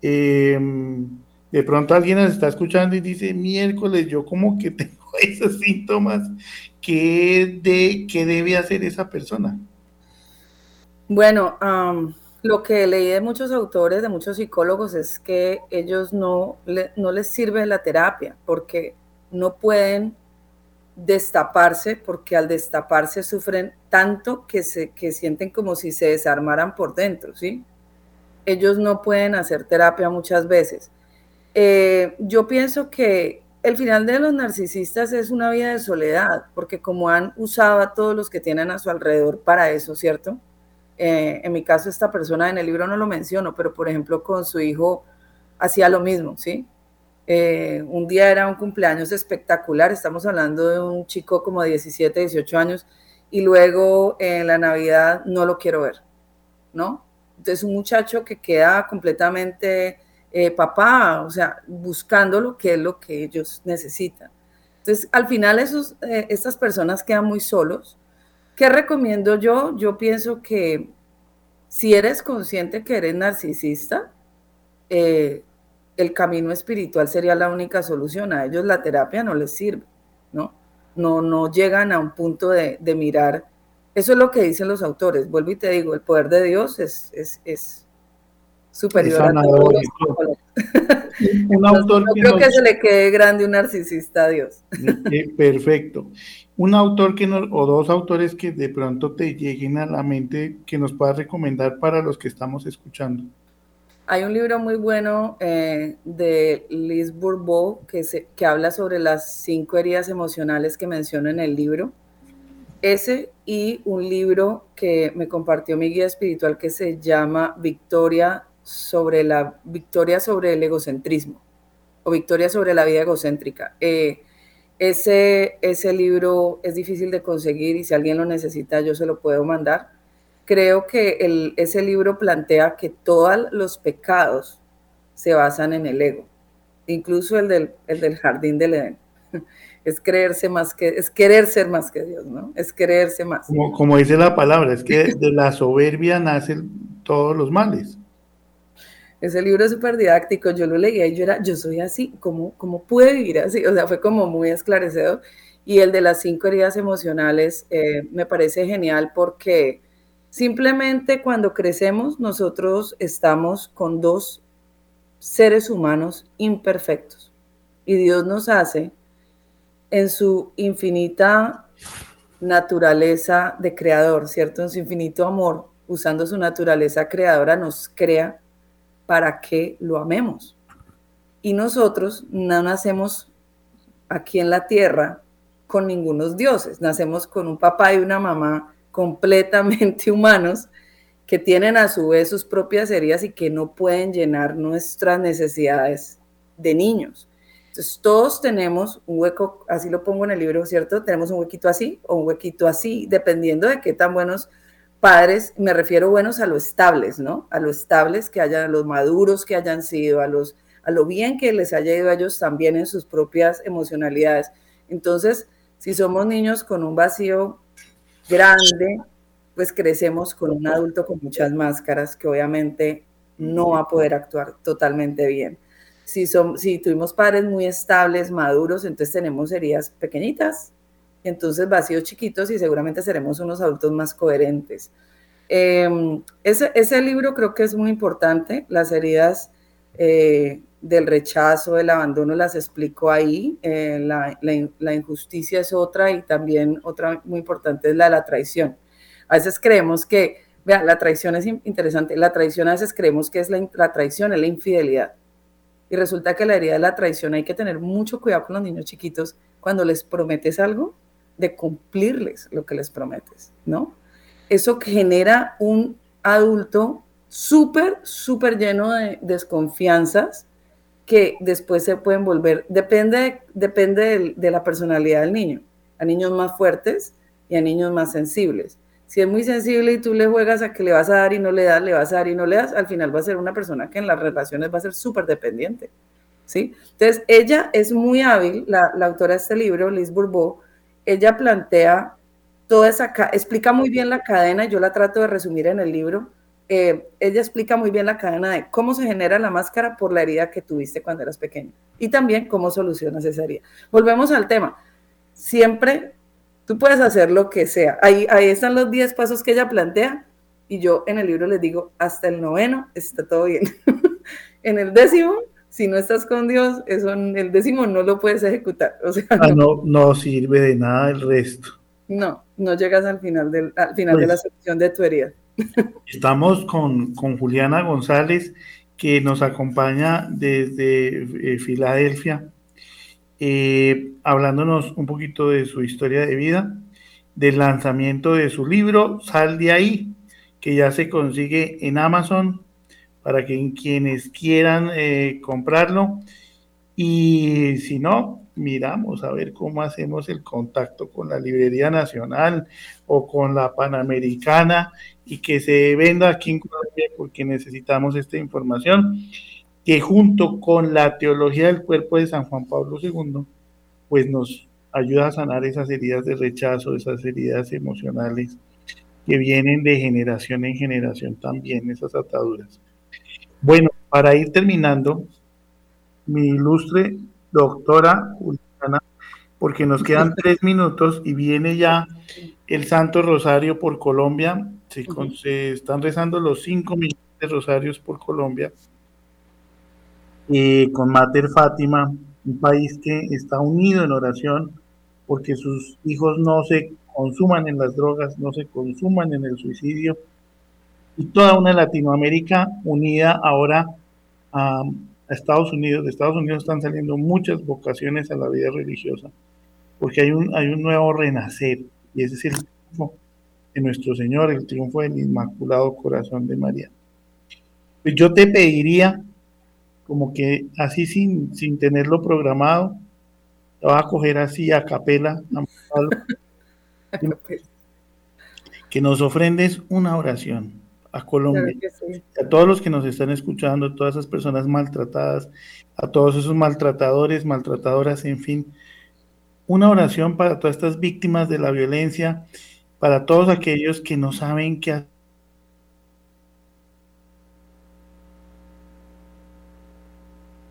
Em, de pronto alguien nos está escuchando y dice, miércoles, yo como que tengo esos síntomas. ¿Qué, de, qué debe hacer esa persona? Bueno, lo que leí de muchos autores, de muchos psicólogos, es que ellos no, no les sirve la terapia porque no pueden destaparse porque al destaparse sufren tanto que, se, que sienten como si se desarmaran por dentro, ¿sí? Ellos no pueden hacer terapia muchas veces. Eh, yo pienso que el final de los narcisistas es una vida de soledad, porque como han usado a todos los que tienen a su alrededor para eso, ¿cierto? Eh, en mi caso, esta persona en el libro no lo menciono, pero por ejemplo con su hijo hacía lo mismo, ¿sí? Eh, un día era un cumpleaños espectacular, estamos hablando de un chico como de 17, 18 años, y luego en la Navidad no lo quiero ver, ¿no? Entonces un muchacho que queda completamente eh, papá, o sea, buscando lo que es lo que ellos necesitan. Entonces, al final esos, eh, estas personas quedan muy solos. ¿Qué recomiendo yo? Yo pienso que si eres consciente que eres narcisista, eh, el camino espiritual sería la única solución. A ellos la terapia no les sirve, ¿no? No, no llegan a un punto de, mirar. Eso es lo que dicen los autores. Vuelvo y te digo, el poder de Dios es, es, superior a todo. un autor no creo que se le quede grande un narcisista a Dios. perfecto. Un autor que o dos autores que de pronto te lleguen a la mente que nos puedas recomendar para los que estamos escuchando. Hay un libro muy bueno eh, de Liz Bourbeau que, se, que habla sobre las cinco heridas emocionales que menciona en el libro. Ese y un libro que me compartió mi guía espiritual que se llama Victoria sobre la victoria sobre el egocentrismo o Victoria sobre la vida egocéntrica. Eh, ese, ese libro es difícil de conseguir y si alguien lo necesita yo se lo puedo mandar creo que ese libro plantea que todos los pecados se basan en el ego, incluso el del, del jardín del Edén. Es creerse más que, es querer ser más que Dios, ¿no? Es creerse más. Como, dice la palabra, es que de la soberbia nacen todos los males. Ese libro es súper didáctico, yo lo leía y yo era, yo soy así, ¿cómo, ¿cómo pude vivir así? O sea, fue como muy esclarecedor. Y el de las cinco heridas emocionales eh, me parece genial porque Simplemente cuando crecemos nosotros estamos con dos seres humanos imperfectos y Dios nos hace en su infinita naturaleza de creador, ¿cierto? En su infinito amor, usando su naturaleza creadora, nos crea para que lo amemos. Y nosotros no nacemos aquí en la tierra con ningunos dioses, nacemos con un papá y una mamá completamente humanos que tienen a su vez sus propias heridas y que no pueden llenar nuestras necesidades de niños. Entonces, todos tenemos un hueco, así lo pongo en el libro, ¿cierto? Tenemos un huequito así o un huequito así, dependiendo de qué tan buenos padres, me refiero buenos a los estables, ¿no? A los estables que hayan, a los maduros que hayan sido, a, los, a lo bien que les haya ido a ellos también en sus propias emocionalidades. Entonces, si somos niños con un vacío grande, pues crecemos con un adulto con muchas máscaras que obviamente no va a poder actuar totalmente bien. Si, son, si tuvimos padres muy estables, maduros, entonces tenemos heridas pequeñitas, entonces vacíos chiquitos y seguramente seremos unos adultos más coherentes. Em, ese, ese, libro creo que es muy importante, las heridas eh, del rechazo, del abandono las explico ahí, eh, la, la, injusticia es otra y también otra muy importante es la de la traición. A veces creemos que, vean, la traición es interesante, la traición a veces creemos que es la, la traición, es la infidelidad. Y resulta que la herida de la traición hay que tener mucho cuidado con los niños chiquitos cuando les prometes algo, de cumplirles lo que les prometes, ¿no? Eso genera un adulto súper, súper lleno de desconfianzas que después se pueden volver, depende, depende de, la personalidad del niño, a niños más fuertes y a niños más sensibles. Si es muy sensible y tú le juegas a que le vas a dar y no le das, le vas a dar y no le das, al final va a ser una persona que en las relaciones va a ser súper dependiente. ¿sí? Entonces, ella es muy hábil, la, autora de este libro, Liz Bourbeau, ella plantea toda esa, explica muy bien la cadena, yo la trato de resumir en el libro, eh, ella explica muy bien la cadena de cómo se genera la máscara por la herida que tuviste cuando eras pequeño y también cómo solucionas esa herida. Volvemos al tema. Siempre tú puedes hacer lo que sea. Ahí, ahí están los 10 pasos que ella plantea y yo en el libro les digo, hasta el noveno está todo bien. en el décimo, si no estás con Dios, eso en el décimo no lo puedes ejecutar. O sea, ah, no, no sirve de nada el resto. No, no llegas al final, del, al final de la pues solución de tu herida. Estamos con, Juliana González, que nos acompaña desde eh, Filadelfia, eh, hablándonos un poquito de su historia de vida, del lanzamiento de su libro, Sal de ahí, que ya se consigue en Amazon para que quienes quieran eh, comprarlo. Y si no, miramos a ver cómo hacemos el contacto con la Librería Nacional o con la Panamericana y que se venda aquí en Colombia porque necesitamos esta información que junto con la teología del cuerpo de San Juan Pablo II, pues nos ayuda a sanar esas heridas de rechazo, esas heridas emocionales que vienen de generación en generación también, esas ataduras. Bueno, para ir terminando, mi ilustre doctora Juliana, porque nos quedan tres minutos y viene ya el Santo Rosario por Colombia. Se, están rezando los cinco millones de rosarios por Colombia. Eh, con Mater Fátima, un país que está unido en oración porque sus hijos no se consuman en las drogas, no se consuman en el suicidio. Y toda una Latinoamérica unida ahora a a Estados Unidos. De Estados Unidos están saliendo muchas vocaciones a la vida religiosa, porque hay un, hay un nuevo renacer, y ese es el triunfo de nuestro Señor, el triunfo del Inmaculado Corazón de María. Pues yo te pediría, como que así sin, sin tenerlo programado, te voy a coger así a capela, que nos ofrendes una oración a Colombia, a todos los que nos están escuchando, a todas esas personas maltratadas, a todos esos maltratadores, maltratadoras, en fin. Una oración para todas estas víctimas de la violencia, para todos aquellos que no saben qué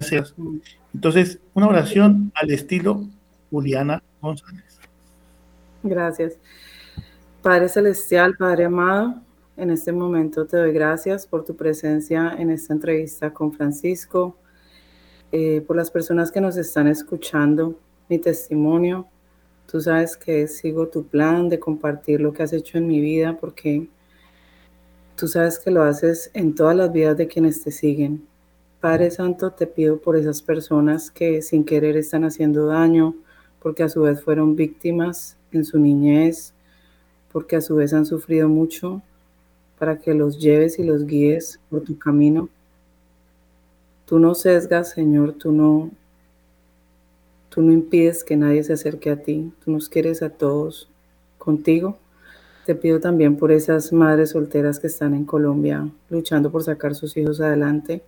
hacer. Entonces, una oración al estilo Juliana González. Gracias. Padre Celestial, Padre amado, en este momento te doy gracias por tu presencia en esta entrevista con Francisco, eh, por las personas que nos están escuchando, mi testimonio. Tú sabes que sigo tu plan de compartir lo que has hecho en mi vida porque tú sabes que lo haces en todas las vidas de quienes te siguen. Padre Santo, te pido por esas personas que sin querer están haciendo daño, porque a su vez fueron víctimas en su niñez, porque a su vez han sufrido mucho para que los lleves y los guíes por tu camino. Tú no sesgas, Señor, tú no, tú no impides que nadie se acerque a ti, tú nos quieres a todos contigo. Te pido también por esas madres solteras que están en Colombia luchando por sacar sus hijos adelante.